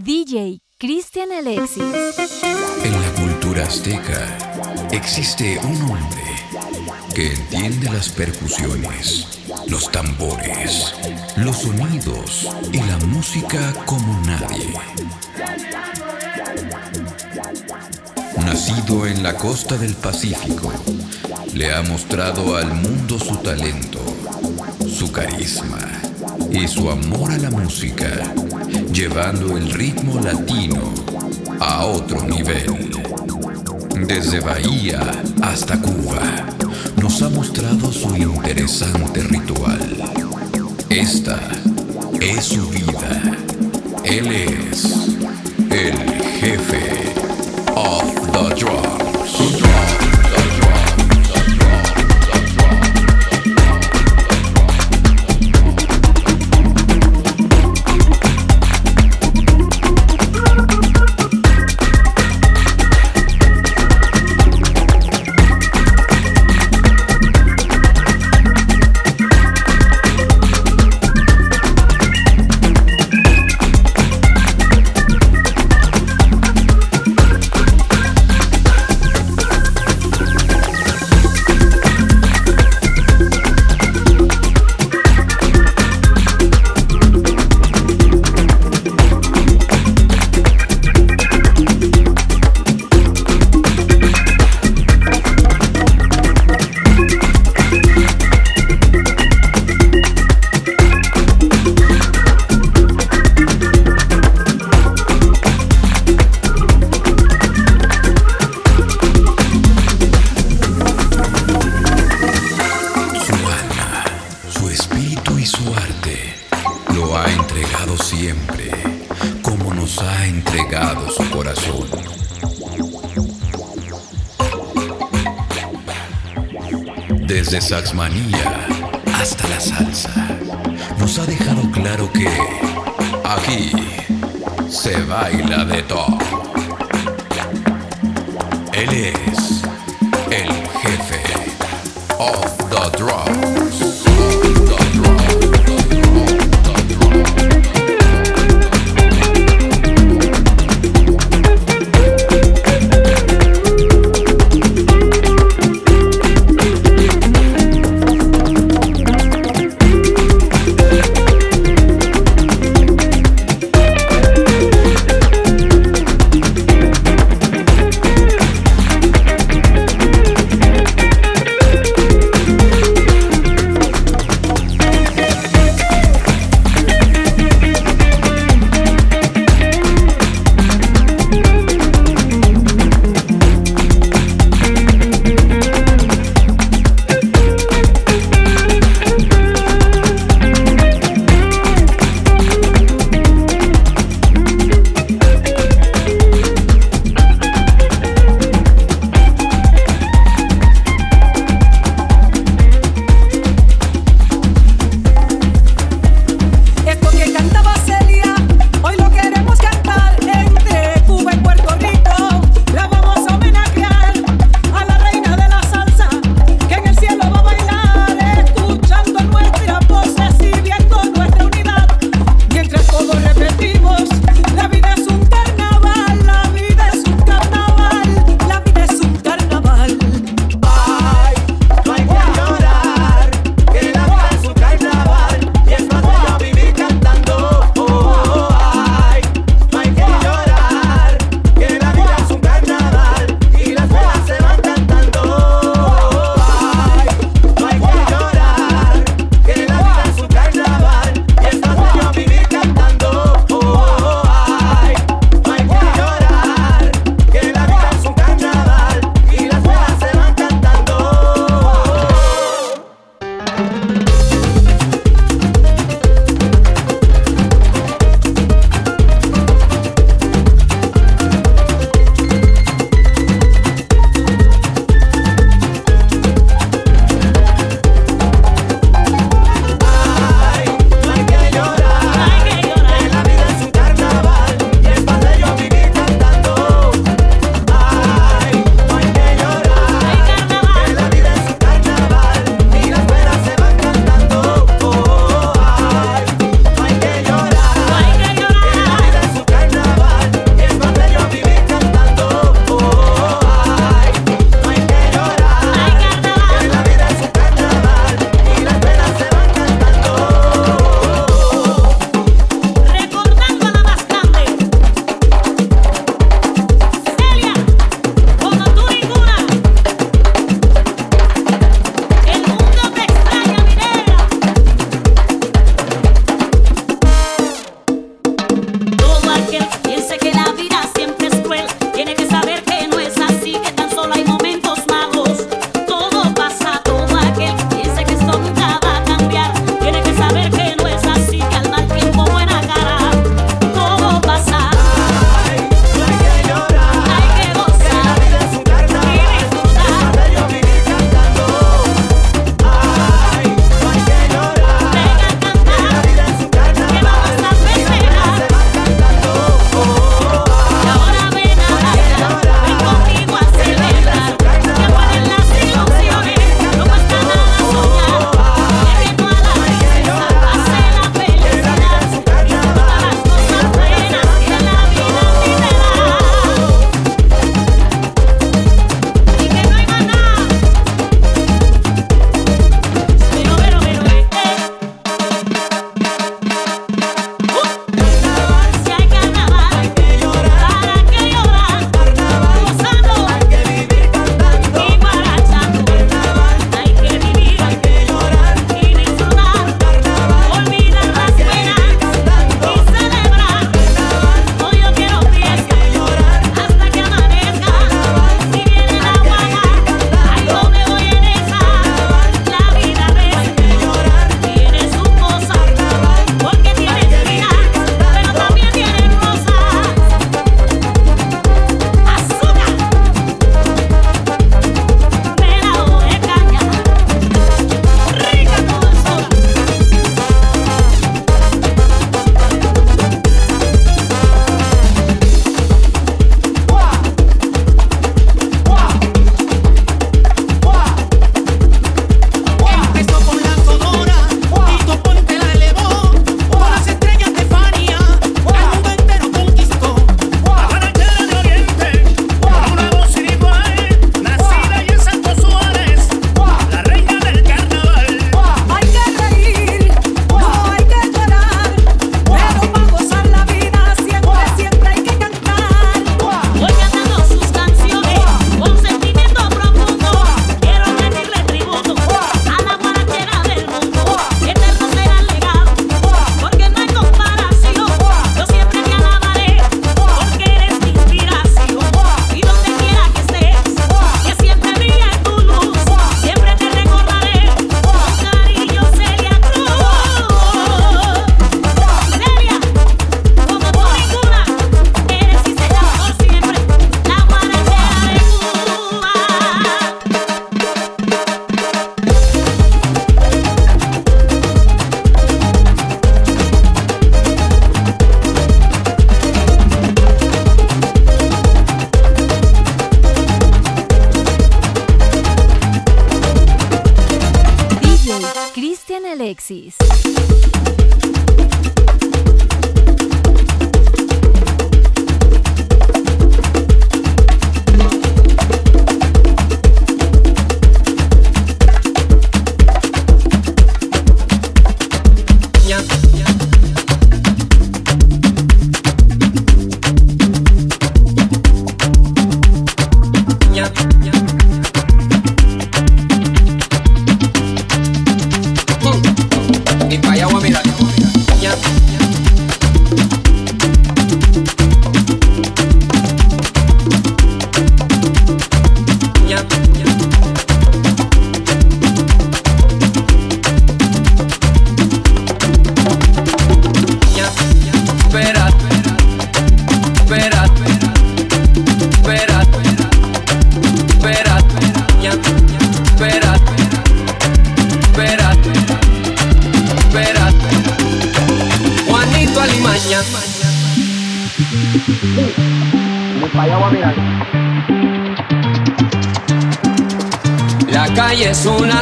DJ Cristian Alexis. En la cultura azteca existe un hombre que entiende las percusiones, los tambores, los sonidos y la música como nadie. Nacido en la costa del Pacífico, le ha mostrado al mundo su talento, su carisma y su amor a la música, llevando el ritmo latino a otro nivel. Desde Bahía hasta Cuba, nos ha mostrado su interesante ritual. Esta es su vida. Él es el jefe of the drums. Siempre, como nos ha entregado su corazón. Desde Saxmanía hasta la salsa, nos ha dejado claro que aquí se baila de todo. Él es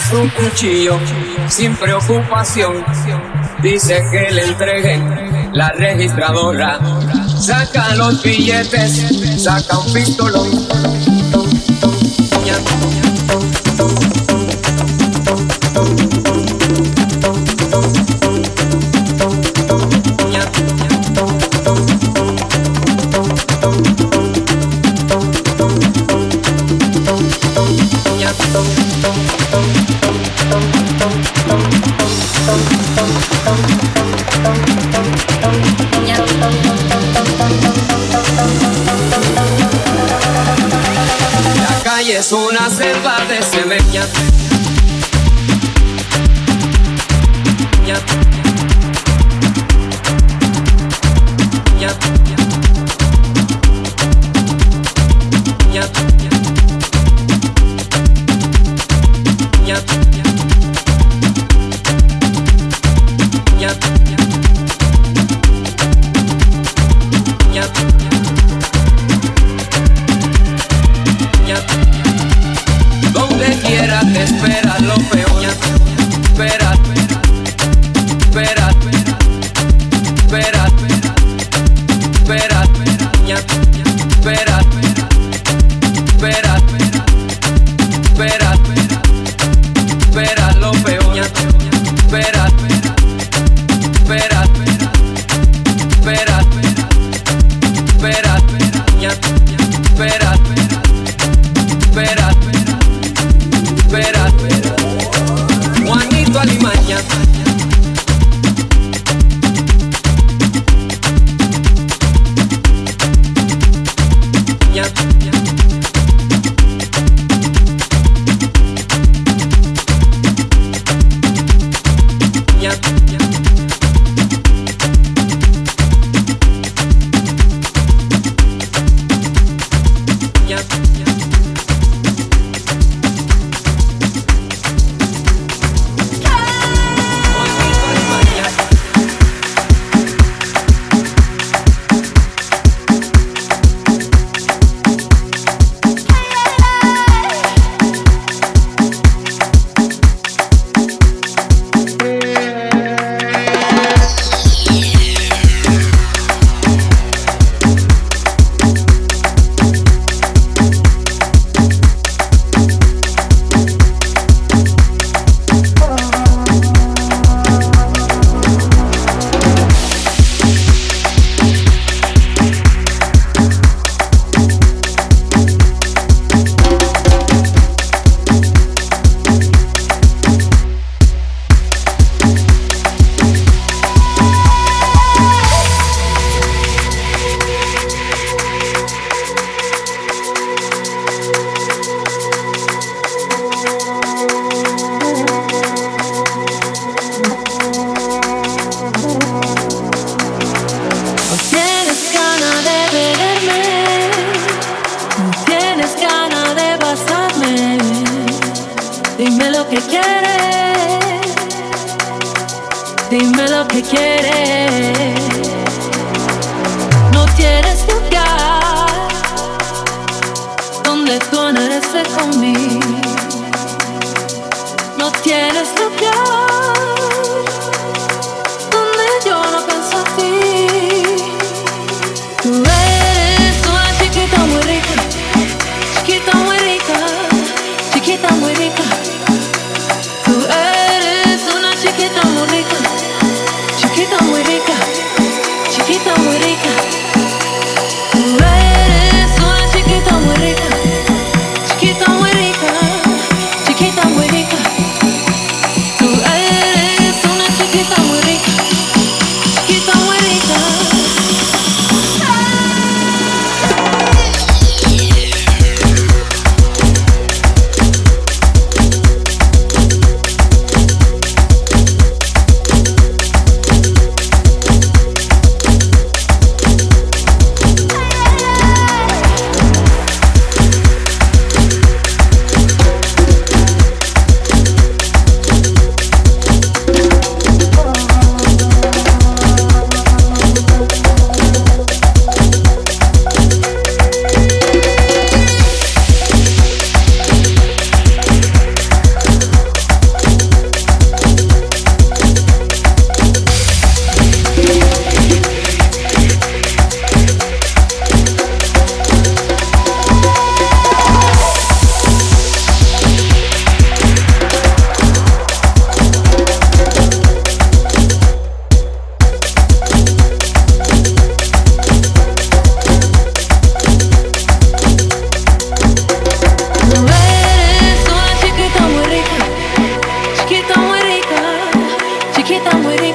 Su cuchillo sin preocupación. Dice que le entreguen la registradora. Saca los billetes, saca un pistolón. up.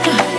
good.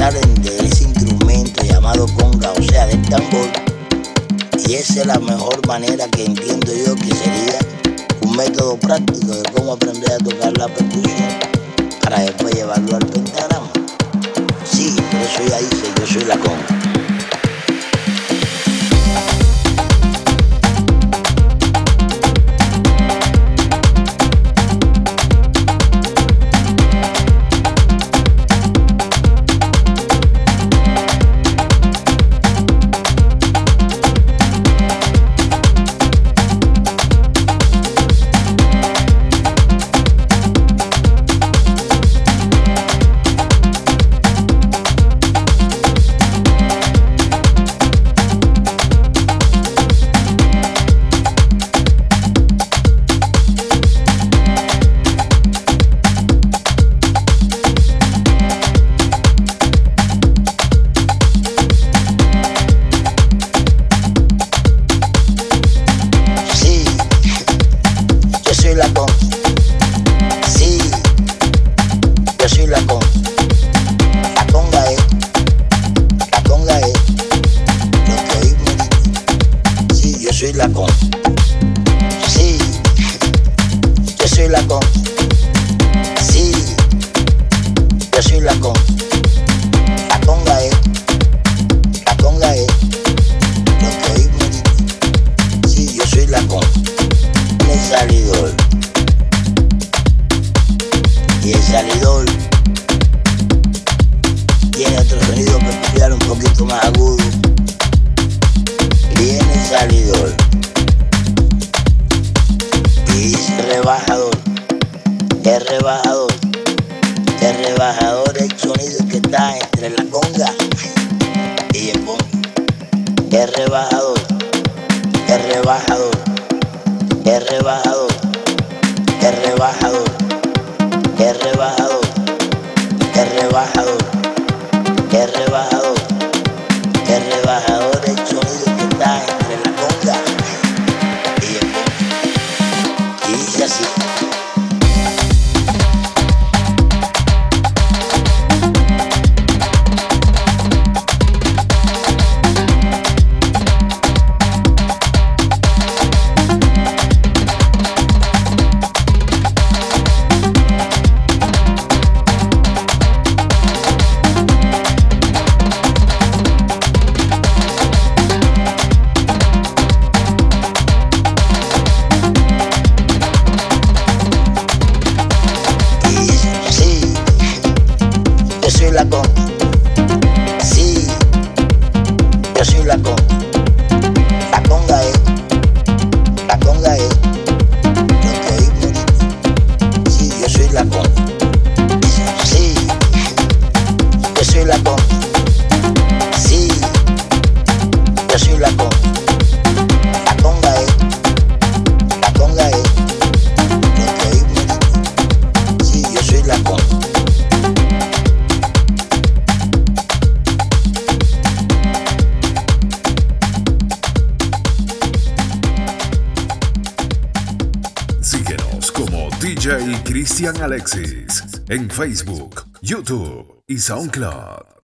salen de ese instrumento llamado conga, o sea, del tambor. Y esa es la mejor manera que entiendo yo que sería un método práctico de cómo aprender a tocar la percusión para después llevarlo al pentagrama. Sí, por eso ya yo soy la conga. Rebajador, es rebajador Alexis en Facebook, YouTube y SoundCloud.